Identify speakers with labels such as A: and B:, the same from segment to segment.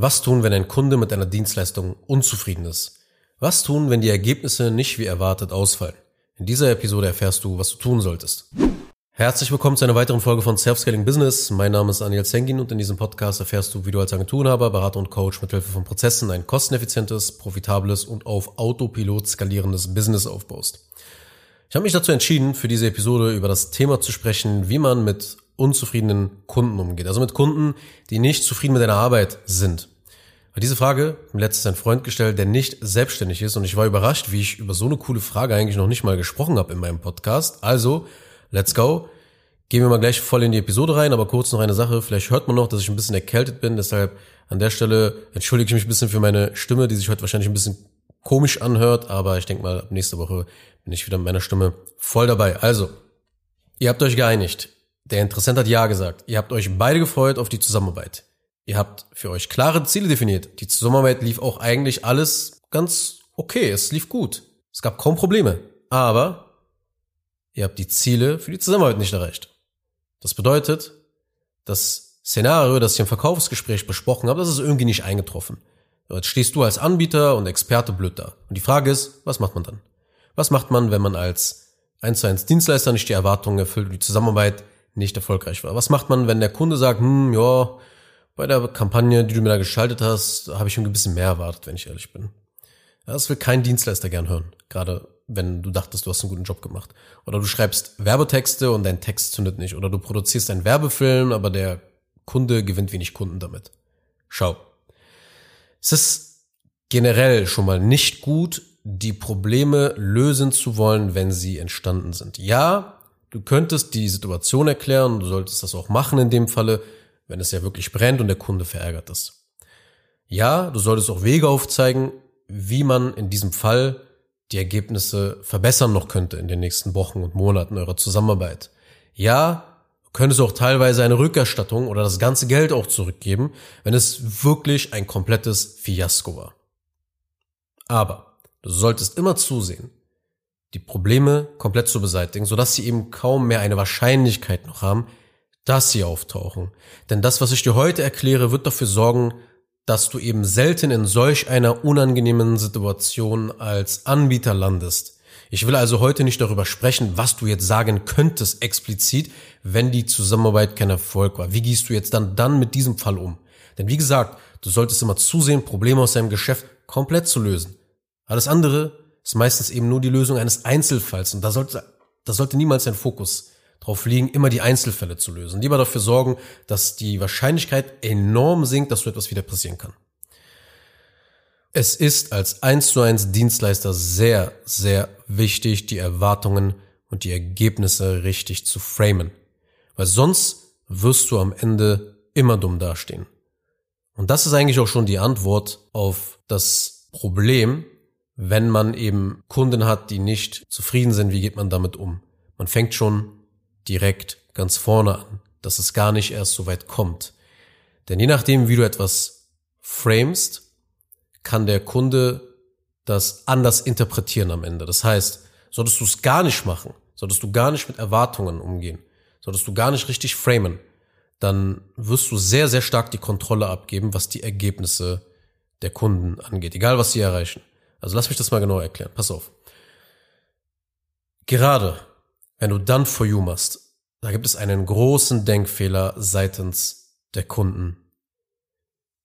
A: Was tun, wenn ein Kunde mit einer Dienstleistung unzufrieden ist? Was tun, wenn die Ergebnisse nicht wie erwartet ausfallen? In dieser Episode erfährst du, was du tun solltest. Herzlich willkommen zu einer weiteren Folge von Self-Scaling Business. Mein Name ist Daniel Zengin und in diesem Podcast erfährst du, wie du als Agenturenhaber, Berater und Coach mit Hilfe von Prozessen ein kosteneffizientes, profitables und auf Autopilot skalierendes Business aufbaust. Ich habe mich dazu entschieden, für diese Episode über das Thema zu sprechen, wie man mit unzufriedenen Kunden umgeht. Also mit Kunden, die nicht zufrieden mit deiner Arbeit sind. Weil diese Frage hat mir letztens ein Freund gestellt, der nicht selbstständig ist und ich war überrascht, wie ich über so eine coole Frage eigentlich noch nicht mal gesprochen habe in meinem Podcast. Also, let's go. Gehen wir mal gleich voll in die Episode rein, aber kurz noch eine Sache. Vielleicht hört man noch, dass ich ein bisschen erkältet bin, deshalb an der Stelle entschuldige ich mich ein bisschen für meine Stimme, die sich heute wahrscheinlich ein bisschen komisch anhört, aber ich denke mal, nächste Woche bin ich wieder mit meiner Stimme voll dabei. Also, ihr habt euch geeinigt. Der Interessent hat Ja gesagt. Ihr habt euch beide gefreut auf die Zusammenarbeit. Ihr habt für euch klare Ziele definiert. Die Zusammenarbeit lief auch eigentlich alles ganz okay. Es lief gut. Es gab kaum Probleme. Aber ihr habt die Ziele für die Zusammenarbeit nicht erreicht. Das bedeutet, das Szenario, das ich im Verkaufsgespräch besprochen habe, das ist irgendwie nicht eingetroffen. Jetzt stehst du als Anbieter und Experte blöd da. Und die Frage ist, was macht man dann? Was macht man, wenn man als 1 zu 1 Dienstleister nicht die Erwartungen erfüllt und die Zusammenarbeit nicht erfolgreich war. Was macht man, wenn der Kunde sagt, hm, ja, bei der Kampagne, die du mir da geschaltet hast, habe ich ein bisschen mehr erwartet, wenn ich ehrlich bin. Das will kein Dienstleister gern hören, gerade wenn du dachtest, du hast einen guten Job gemacht. Oder du schreibst Werbetexte und dein Text zündet nicht. Oder du produzierst einen Werbefilm, aber der Kunde gewinnt wenig Kunden damit. Schau. Es ist generell schon mal nicht gut, die Probleme lösen zu wollen, wenn sie entstanden sind. Ja, Du könntest die Situation erklären, du solltest das auch machen in dem Falle, wenn es ja wirklich brennt und der Kunde verärgert ist. Ja, du solltest auch Wege aufzeigen, wie man in diesem Fall die Ergebnisse verbessern noch könnte in den nächsten Wochen und Monaten eurer Zusammenarbeit. Ja, du könntest auch teilweise eine Rückerstattung oder das ganze Geld auch zurückgeben, wenn es wirklich ein komplettes Fiasko war. Aber du solltest immer zusehen, die Probleme komplett zu beseitigen, sodass sie eben kaum mehr eine Wahrscheinlichkeit noch haben, dass sie auftauchen. Denn das, was ich dir heute erkläre, wird dafür sorgen, dass du eben selten in solch einer unangenehmen Situation als Anbieter landest. Ich will also heute nicht darüber sprechen, was du jetzt sagen könntest explizit, wenn die Zusammenarbeit kein Erfolg war. Wie gehst du jetzt dann, dann mit diesem Fall um? Denn wie gesagt, du solltest immer zusehen, Probleme aus deinem Geschäft komplett zu lösen. Alles andere ist meistens eben nur die Lösung eines Einzelfalls. Und da sollte, da sollte niemals dein Fokus drauf liegen, immer die Einzelfälle zu lösen. Lieber dafür sorgen, dass die Wahrscheinlichkeit enorm sinkt, dass so etwas wieder passieren kann. Es ist als 1 zu 1 Dienstleister sehr, sehr wichtig, die Erwartungen und die Ergebnisse richtig zu framen. Weil sonst wirst du am Ende immer dumm dastehen. Und das ist eigentlich auch schon die Antwort auf das Problem, wenn man eben Kunden hat, die nicht zufrieden sind, wie geht man damit um? Man fängt schon direkt ganz vorne an, dass es gar nicht erst so weit kommt. Denn je nachdem, wie du etwas framest, kann der Kunde das anders interpretieren am Ende. Das heißt, solltest du es gar nicht machen, solltest du gar nicht mit Erwartungen umgehen, solltest du gar nicht richtig framen, dann wirst du sehr, sehr stark die Kontrolle abgeben, was die Ergebnisse der Kunden angeht, egal was sie erreichen. Also lass mich das mal genau erklären. Pass auf. Gerade wenn du dann for you machst, da gibt es einen großen Denkfehler seitens der Kunden.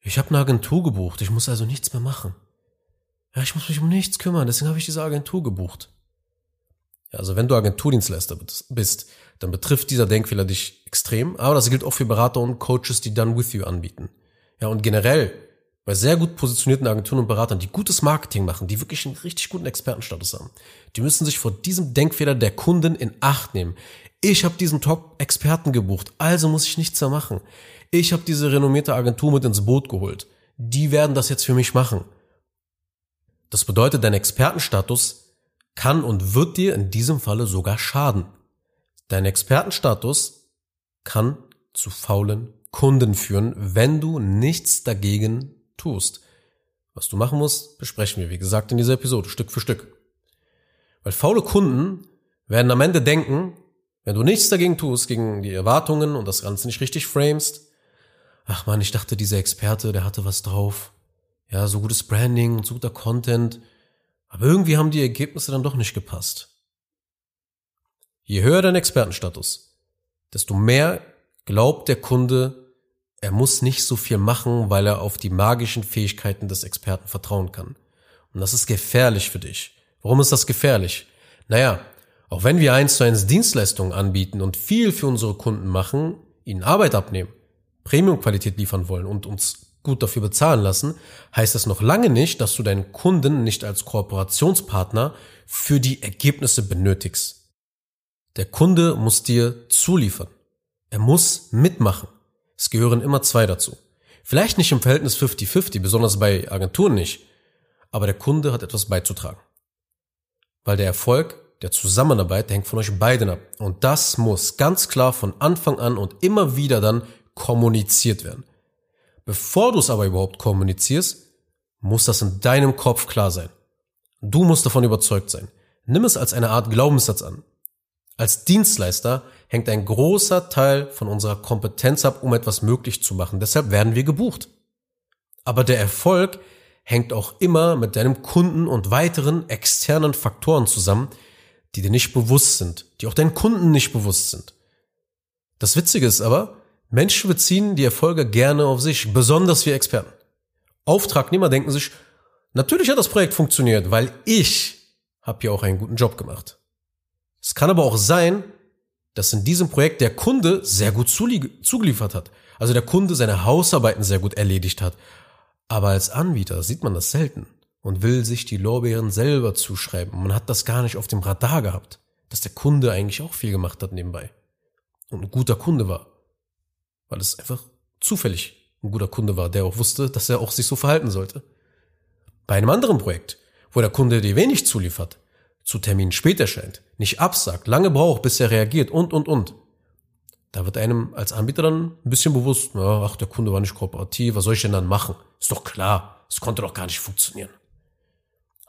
A: Ich habe eine Agentur gebucht, ich muss also nichts mehr machen. Ja, ich muss mich um nichts kümmern, deswegen habe ich diese Agentur gebucht. Ja, also wenn du Agenturdienstleister bist, dann betrifft dieser Denkfehler dich extrem, aber das gilt auch für Berater und Coaches, die Done With You anbieten. Ja, und generell bei sehr gut positionierten Agenturen und Beratern, die gutes Marketing machen, die wirklich einen richtig guten Expertenstatus haben, die müssen sich vor diesem Denkfehler der Kunden in Acht nehmen. Ich habe diesen Top-Experten gebucht, also muss ich nichts mehr machen. Ich habe diese renommierte Agentur mit ins Boot geholt. Die werden das jetzt für mich machen. Das bedeutet, dein Expertenstatus kann und wird dir in diesem Falle sogar schaden. Dein Expertenstatus kann zu faulen Kunden führen, wenn du nichts dagegen tust. Was du machen musst, besprechen wir, wie gesagt, in dieser Episode, Stück für Stück. Weil faule Kunden werden am Ende denken, wenn du nichts dagegen tust, gegen die Erwartungen und das Ganze nicht richtig framest, ach man, ich dachte, dieser Experte, der hatte was drauf. Ja, so gutes Branding und so guter Content. Aber irgendwie haben die Ergebnisse dann doch nicht gepasst. Je höher dein Expertenstatus, desto mehr glaubt der Kunde, er muss nicht so viel machen, weil er auf die magischen Fähigkeiten des Experten vertrauen kann. Und das ist gefährlich für dich. Warum ist das gefährlich? Naja, auch wenn wir eins zu eins Dienstleistungen anbieten und viel für unsere Kunden machen, ihnen Arbeit abnehmen, Premium-Qualität liefern wollen und uns gut dafür bezahlen lassen, heißt das noch lange nicht, dass du deinen Kunden nicht als Kooperationspartner für die Ergebnisse benötigst. Der Kunde muss dir zuliefern. Er muss mitmachen. Es gehören immer zwei dazu. Vielleicht nicht im Verhältnis 50-50, besonders bei Agenturen nicht, aber der Kunde hat etwas beizutragen. Weil der Erfolg der Zusammenarbeit der hängt von euch beiden ab. Und das muss ganz klar von Anfang an und immer wieder dann kommuniziert werden. Bevor du es aber überhaupt kommunizierst, muss das in deinem Kopf klar sein. Du musst davon überzeugt sein. Nimm es als eine Art Glaubenssatz an. Als Dienstleister hängt ein großer Teil von unserer Kompetenz ab, um etwas möglich zu machen. Deshalb werden wir gebucht. Aber der Erfolg hängt auch immer mit deinem Kunden und weiteren externen Faktoren zusammen, die dir nicht bewusst sind, die auch deinen Kunden nicht bewusst sind. Das Witzige ist aber, Menschen beziehen die Erfolge gerne auf sich, besonders wir Experten. Auftragnehmer denken sich, natürlich hat das Projekt funktioniert, weil ich habe ja auch einen guten Job gemacht. Es kann aber auch sein, dass in diesem Projekt der Kunde sehr gut zugeliefert hat. Also der Kunde seine Hausarbeiten sehr gut erledigt hat. Aber als Anbieter sieht man das selten und will sich die Lorbeeren selber zuschreiben. Man hat das gar nicht auf dem Radar gehabt, dass der Kunde eigentlich auch viel gemacht hat nebenbei und ein guter Kunde war, weil es einfach zufällig ein guter Kunde war, der auch wusste, dass er auch sich so verhalten sollte. Bei einem anderen Projekt, wo der Kunde dir wenig zuliefert, zu Terminen später erscheint, nicht absagt, lange braucht, bis er reagiert und, und, und. Da wird einem als Anbieter dann ein bisschen bewusst, ja, ach, der Kunde war nicht kooperativ, was soll ich denn dann machen? Ist doch klar, es konnte doch gar nicht funktionieren.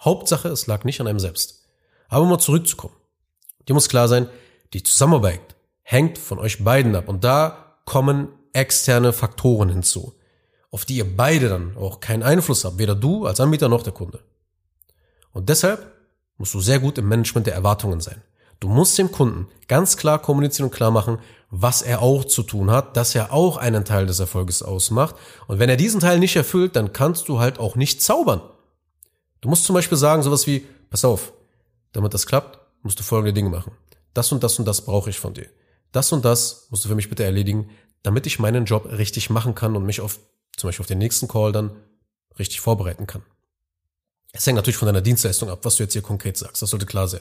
A: Hauptsache, es lag nicht an einem selbst. Aber um mal zurückzukommen. Dir muss klar sein, die Zusammenarbeit hängt von euch beiden ab und da kommen externe Faktoren hinzu, auf die ihr beide dann auch keinen Einfluss habt, weder du als Anbieter noch der Kunde. Und deshalb musst du sehr gut im Management der Erwartungen sein. Du musst dem Kunden ganz klar kommunizieren und klar machen, was er auch zu tun hat, dass er auch einen Teil des Erfolges ausmacht. Und wenn er diesen Teil nicht erfüllt, dann kannst du halt auch nicht zaubern. Du musst zum Beispiel sagen, sowas wie, pass auf, damit das klappt, musst du folgende Dinge machen. Das und das und das brauche ich von dir. Das und das musst du für mich bitte erledigen, damit ich meinen Job richtig machen kann und mich auf, zum Beispiel auf den nächsten Call dann richtig vorbereiten kann. Es hängt natürlich von deiner Dienstleistung ab, was du jetzt hier konkret sagst. Das sollte klar sein.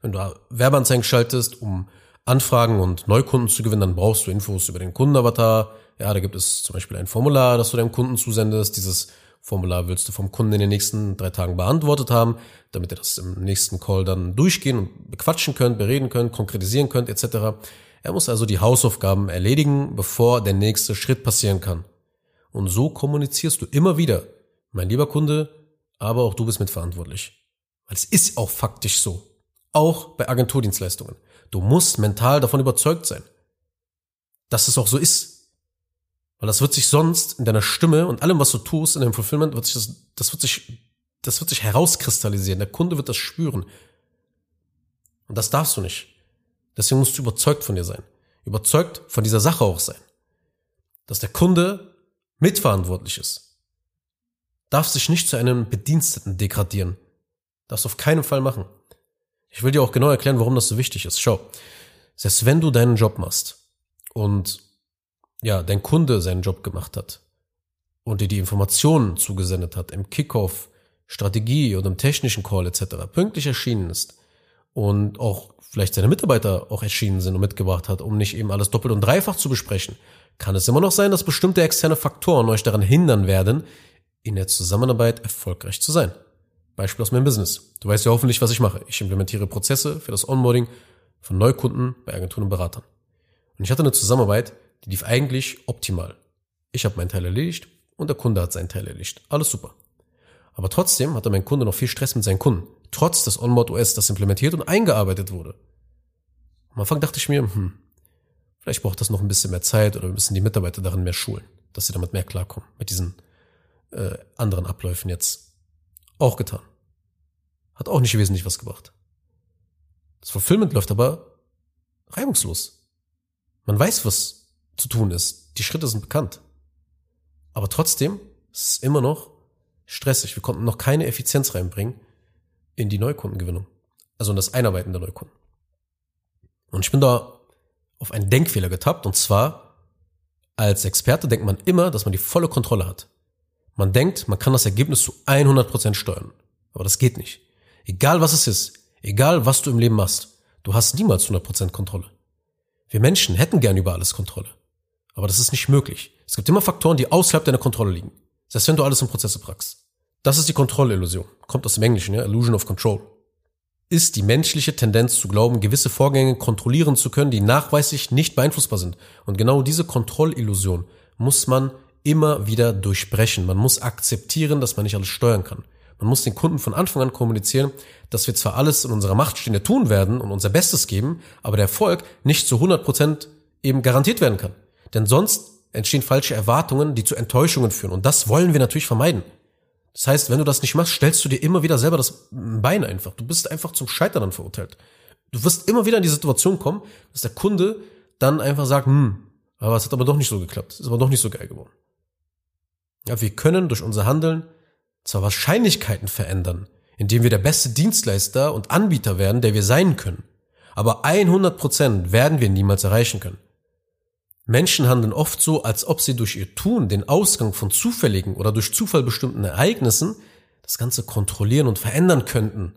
A: Wenn du Werbeanzeigen schaltest, um Anfragen und Neukunden zu gewinnen, dann brauchst du Infos über den Kundenavatar. Ja, da gibt es zum Beispiel ein Formular, das du deinem Kunden zusendest. Dieses Formular willst du vom Kunden in den nächsten drei Tagen beantwortet haben, damit ihr das im nächsten Call dann durchgehen und bequatschen könnt, bereden könnt, konkretisieren könnt, etc. Er muss also die Hausaufgaben erledigen, bevor der nächste Schritt passieren kann. Und so kommunizierst du immer wieder, mein lieber Kunde, aber auch du bist mitverantwortlich. Weil es ist auch faktisch so. Auch bei Agenturdienstleistungen. Du musst mental davon überzeugt sein, dass es auch so ist. Weil das wird sich sonst in deiner Stimme und allem, was du tust, in deinem Fulfillment, wird sich das, das wird sich, das wird sich herauskristallisieren. Der Kunde wird das spüren. Und das darfst du nicht. Deswegen musst du überzeugt von dir sein. Überzeugt von dieser Sache auch sein. Dass der Kunde mitverantwortlich ist. Darf sich nicht zu einem Bediensteten degradieren. Darfst auf keinen Fall machen. Ich will dir auch genau erklären, warum das so wichtig ist. Schau. Selbst wenn du deinen Job machst und ja, dein Kunde seinen Job gemacht hat und dir die Informationen zugesendet hat im Kickoff, Strategie oder im technischen Call etc. pünktlich erschienen ist und auch vielleicht seine Mitarbeiter auch erschienen sind und mitgebracht hat, um nicht eben alles doppelt und dreifach zu besprechen, kann es immer noch sein, dass bestimmte externe Faktoren euch daran hindern werden, in der Zusammenarbeit erfolgreich zu sein. Beispiel aus meinem Business. Du weißt ja hoffentlich, was ich mache. Ich implementiere Prozesse für das Onboarding von Neukunden bei Agenturen und Beratern. Und ich hatte eine Zusammenarbeit, die lief eigentlich optimal. Ich habe meinen Teil erledigt und der Kunde hat seinen Teil erledigt. Alles super. Aber trotzdem hatte mein Kunde noch viel Stress mit seinen Kunden, trotz des Onboard OS, das implementiert und eingearbeitet wurde. Am Anfang dachte ich mir, hm, vielleicht braucht das noch ein bisschen mehr Zeit oder wir müssen die Mitarbeiter darin mehr schulen. dass sie damit mehr klarkommen, mit diesen äh, anderen Abläufen jetzt. Auch getan. Hat auch nicht wesentlich was gebracht. Das Fulfillment läuft aber reibungslos. Man weiß, was zu tun ist. Die Schritte sind bekannt. Aber trotzdem ist es immer noch stressig. Wir konnten noch keine Effizienz reinbringen in die Neukundengewinnung. Also in das Einarbeiten der Neukunden. Und ich bin da auf einen Denkfehler getappt. Und zwar, als Experte denkt man immer, dass man die volle Kontrolle hat. Man denkt, man kann das Ergebnis zu 100% steuern. Aber das geht nicht. Egal was es ist, egal was du im Leben machst, du hast niemals 100% Kontrolle. Wir Menschen hätten gern über alles Kontrolle. Aber das ist nicht möglich. Es gibt immer Faktoren, die außerhalb deiner Kontrolle liegen. Selbst wenn du alles in Prozesse packst. Das ist die Kontrollillusion. Kommt aus dem Englischen, ja? Illusion of Control. Ist die menschliche Tendenz zu glauben, gewisse Vorgänge kontrollieren zu können, die nachweislich nicht beeinflussbar sind. Und genau diese Kontrollillusion muss man immer wieder durchbrechen. Man muss akzeptieren, dass man nicht alles steuern kann. Man muss den Kunden von Anfang an kommunizieren, dass wir zwar alles in unserer Macht Stehende tun werden und unser Bestes geben, aber der Erfolg nicht zu 100 Prozent eben garantiert werden kann. Denn sonst entstehen falsche Erwartungen, die zu Enttäuschungen führen. Und das wollen wir natürlich vermeiden. Das heißt, wenn du das nicht machst, stellst du dir immer wieder selber das Bein einfach. Du bist einfach zum Scheitern dann verurteilt. Du wirst immer wieder in die Situation kommen, dass der Kunde dann einfach sagt, hm, aber es hat aber doch nicht so geklappt. Ist aber doch nicht so geil geworden. Ja, wir können durch unser Handeln zwar Wahrscheinlichkeiten verändern, indem wir der beste Dienstleister und Anbieter werden, der wir sein können. Aber 100 Prozent werden wir niemals erreichen können. Menschen handeln oft so, als ob sie durch ihr Tun den Ausgang von zufälligen oder durch Zufall bestimmten Ereignissen das Ganze kontrollieren und verändern könnten.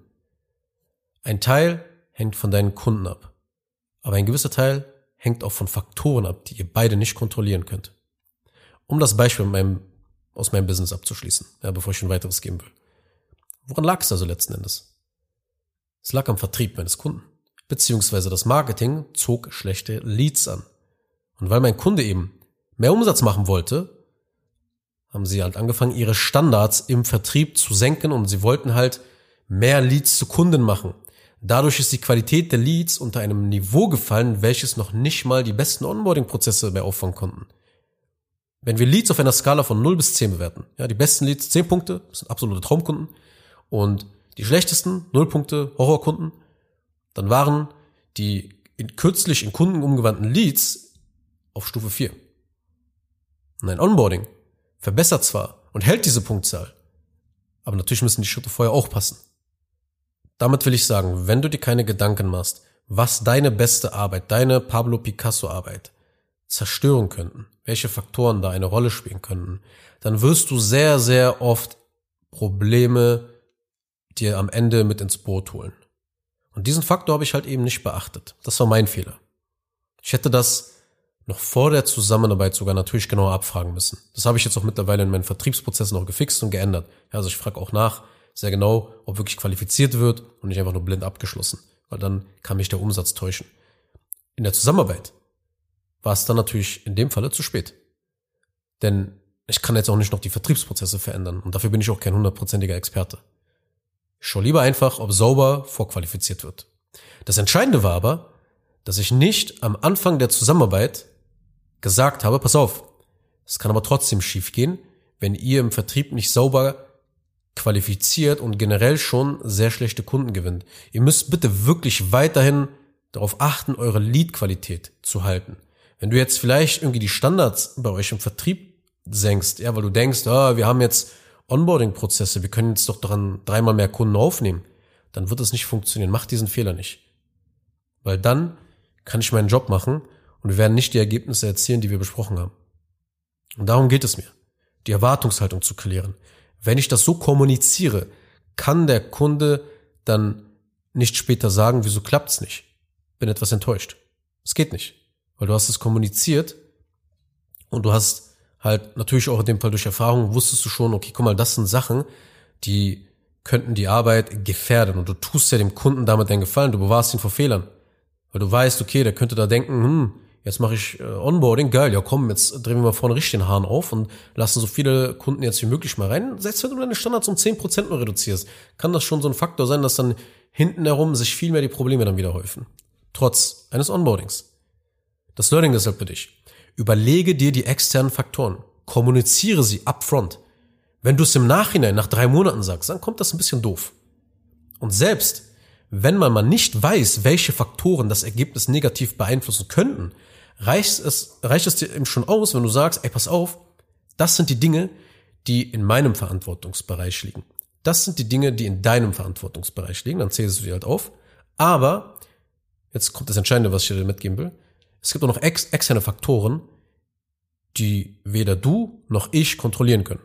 A: Ein Teil hängt von deinen Kunden ab. Aber ein gewisser Teil hängt auch von Faktoren ab, die ihr beide nicht kontrollieren könnt. Um das Beispiel meinem, aus meinem Business abzuschließen, ja, bevor ich ein weiteres geben will. Woran lag es also letzten Endes? Es lag am Vertrieb meines Kunden. Beziehungsweise das Marketing zog schlechte Leads an. Und weil mein Kunde eben mehr Umsatz machen wollte, haben sie halt angefangen, ihre Standards im Vertrieb zu senken und sie wollten halt mehr Leads zu Kunden machen. Dadurch ist die Qualität der Leads unter einem Niveau gefallen, welches noch nicht mal die besten Onboarding-Prozesse mehr auffangen konnten. Wenn wir Leads auf einer Skala von 0 bis 10 bewerten, ja, die besten Leads 10 Punkte, das sind absolute Traumkunden, und die schlechtesten 0 Punkte Horrorkunden, dann waren die in, kürzlich in Kunden umgewandten Leads auf Stufe 4. Und ein Onboarding verbessert zwar und hält diese Punktzahl, aber natürlich müssen die Schritte vorher auch passen. Damit will ich sagen, wenn du dir keine Gedanken machst, was deine beste Arbeit, deine Pablo Picasso Arbeit zerstören könnten, welche Faktoren da eine Rolle spielen könnten, dann wirst du sehr, sehr oft Probleme dir am Ende mit ins Boot holen. Und diesen Faktor habe ich halt eben nicht beachtet. Das war mein Fehler. Ich hätte das noch vor der Zusammenarbeit sogar natürlich genauer abfragen müssen. Das habe ich jetzt auch mittlerweile in meinen Vertriebsprozessen noch gefixt und geändert. Also ich frage auch nach, sehr genau, ob wirklich qualifiziert wird und nicht einfach nur blind abgeschlossen, weil dann kann mich der Umsatz täuschen. In der Zusammenarbeit war es dann natürlich in dem Falle zu spät. Denn ich kann jetzt auch nicht noch die Vertriebsprozesse verändern und dafür bin ich auch kein hundertprozentiger Experte. Ich schaue lieber einfach, ob sauber vorqualifiziert wird. Das Entscheidende war aber, dass ich nicht am Anfang der Zusammenarbeit gesagt habe, pass auf, es kann aber trotzdem schiefgehen, wenn ihr im Vertrieb nicht sauber qualifiziert und generell schon sehr schlechte Kunden gewinnt. Ihr müsst bitte wirklich weiterhin darauf achten, eure Lead-Qualität zu halten. Wenn du jetzt vielleicht irgendwie die Standards bei euch im Vertrieb senkst, ja, weil du denkst, ah, wir haben jetzt Onboarding-Prozesse, wir können jetzt doch daran dreimal mehr Kunden aufnehmen, dann wird es nicht funktionieren. Mach diesen Fehler nicht. Weil dann kann ich meinen Job machen und wir werden nicht die Ergebnisse erzielen, die wir besprochen haben. Und darum geht es mir, die Erwartungshaltung zu klären. Wenn ich das so kommuniziere, kann der Kunde dann nicht später sagen, wieso klappt's nicht? Bin etwas enttäuscht. Es geht nicht, weil du hast es kommuniziert und du hast halt natürlich auch in dem Fall durch Erfahrung wusstest du schon, okay, guck mal, das sind Sachen, die könnten die Arbeit gefährden und du tust ja dem Kunden damit einen Gefallen, du bewahrst ihn vor Fehlern. Weil du weißt, okay, der könnte da denken, hm, Jetzt mache ich äh, Onboarding, geil, ja komm, jetzt drehen wir mal vorne richtig den Hahn auf und lassen so viele Kunden jetzt wie möglich mal rein. Selbst wenn du deine Standards um 10% nur reduzierst, kann das schon so ein Faktor sein, dass dann hinten herum sich viel mehr die Probleme dann wieder häufen. Trotz eines Onboardings. Das Learning deshalb für dich. Überlege dir die externen Faktoren. kommuniziere sie upfront. Wenn du es im Nachhinein nach drei Monaten sagst, dann kommt das ein bisschen doof. Und selbst wenn man mal nicht weiß, welche Faktoren das Ergebnis negativ beeinflussen könnten, reicht es, reicht es dir eben schon aus, wenn du sagst, ey, pass auf, das sind die Dinge, die in meinem Verantwortungsbereich liegen. Das sind die Dinge, die in deinem Verantwortungsbereich liegen. Dann zählst du die halt auf. Aber, jetzt kommt das Entscheidende, was ich dir mitgeben will. Es gibt auch noch ex externe Faktoren, die weder du noch ich kontrollieren können.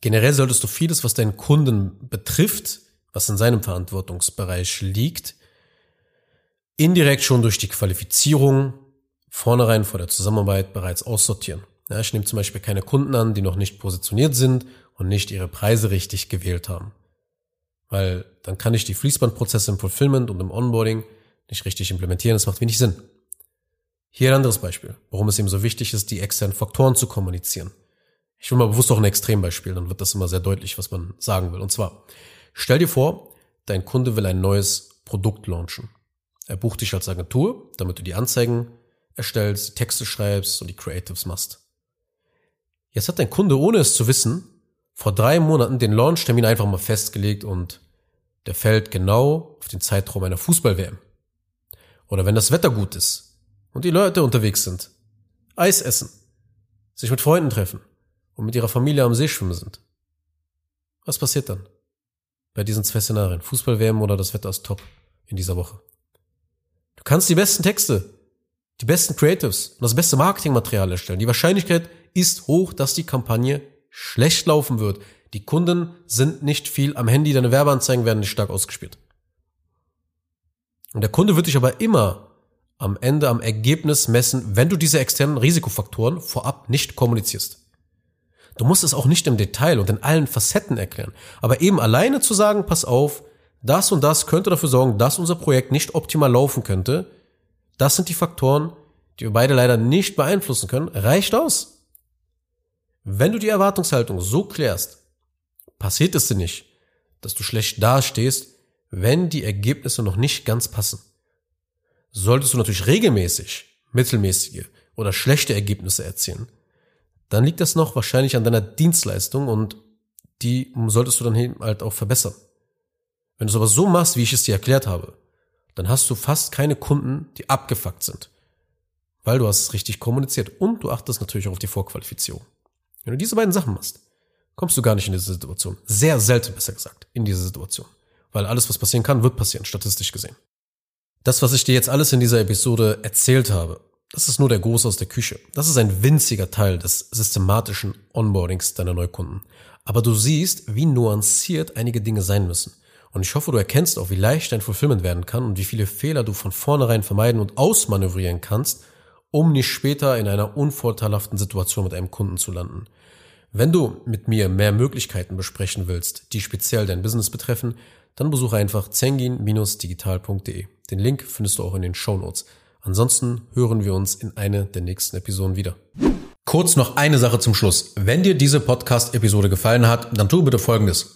A: Generell solltest du vieles, was deinen Kunden betrifft, was in seinem Verantwortungsbereich liegt, indirekt schon durch die Qualifizierung vornherein vor der Zusammenarbeit bereits aussortieren. Ja, ich nehme zum Beispiel keine Kunden an, die noch nicht positioniert sind und nicht ihre Preise richtig gewählt haben. Weil dann kann ich die Fließbandprozesse im Fulfillment und im Onboarding nicht richtig implementieren, das macht wenig Sinn. Hier ein anderes Beispiel, warum es eben so wichtig ist, die externen Faktoren zu kommunizieren. Ich will mal bewusst auch ein Extrembeispiel, dann wird das immer sehr deutlich, was man sagen will. Und zwar, stell dir vor, dein Kunde will ein neues Produkt launchen. Er bucht dich als Agentur, damit du die Anzeigen erstellst, die Texte schreibst und die Creatives machst. Jetzt hat dein Kunde, ohne es zu wissen, vor drei Monaten den Launchtermin einfach mal festgelegt und der fällt genau auf den Zeitraum einer Fußball-WM. Oder wenn das Wetter gut ist und die Leute unterwegs sind, Eis essen, sich mit Freunden treffen und mit ihrer Familie am See schwimmen sind. Was passiert dann? Bei diesen zwei Szenarien, Fußball-WM oder das Wetter ist top in dieser Woche. Du kannst die besten Texte, die besten Creatives und das beste Marketingmaterial erstellen. Die Wahrscheinlichkeit ist hoch, dass die Kampagne schlecht laufen wird. Die Kunden sind nicht viel am Handy, deine Werbeanzeigen werden nicht stark ausgespielt. Und der Kunde wird dich aber immer am Ende am Ergebnis messen, wenn du diese externen Risikofaktoren vorab nicht kommunizierst. Du musst es auch nicht im Detail und in allen Facetten erklären, aber eben alleine zu sagen, pass auf, das und das könnte dafür sorgen, dass unser Projekt nicht optimal laufen könnte, das sind die Faktoren, die wir beide leider nicht beeinflussen können, reicht aus. Wenn du die Erwartungshaltung so klärst, passiert es dir nicht, dass du schlecht dastehst, wenn die Ergebnisse noch nicht ganz passen. Solltest du natürlich regelmäßig mittelmäßige oder schlechte Ergebnisse erzielen, dann liegt das noch wahrscheinlich an deiner Dienstleistung und die solltest du dann halt auch verbessern. Wenn du es aber so machst, wie ich es dir erklärt habe, dann hast du fast keine Kunden, die abgefuckt sind. Weil du hast es richtig kommuniziert und du achtest natürlich auch auf die Vorqualifizierung. Wenn du diese beiden Sachen machst, kommst du gar nicht in diese Situation. Sehr selten, besser gesagt, in diese Situation. Weil alles, was passieren kann, wird passieren, statistisch gesehen. Das, was ich dir jetzt alles in dieser Episode erzählt habe, das ist nur der Groß aus der Küche. Das ist ein winziger Teil des systematischen Onboardings deiner Neukunden. Aber du siehst, wie nuanciert einige Dinge sein müssen. Und ich hoffe, du erkennst auch, wie leicht dein Fulfillment werden kann und wie viele Fehler du von vornherein vermeiden und ausmanövrieren kannst, um nicht später in einer unvorteilhaften Situation mit einem Kunden zu landen. Wenn du mit mir mehr Möglichkeiten besprechen willst, die speziell dein Business betreffen, dann besuche einfach zengin-digital.de. Den Link findest du auch in den Show Notes. Ansonsten hören wir uns in einer der nächsten Episoden wieder. Kurz noch eine Sache zum Schluss. Wenn dir diese Podcast-Episode gefallen hat, dann tu bitte Folgendes.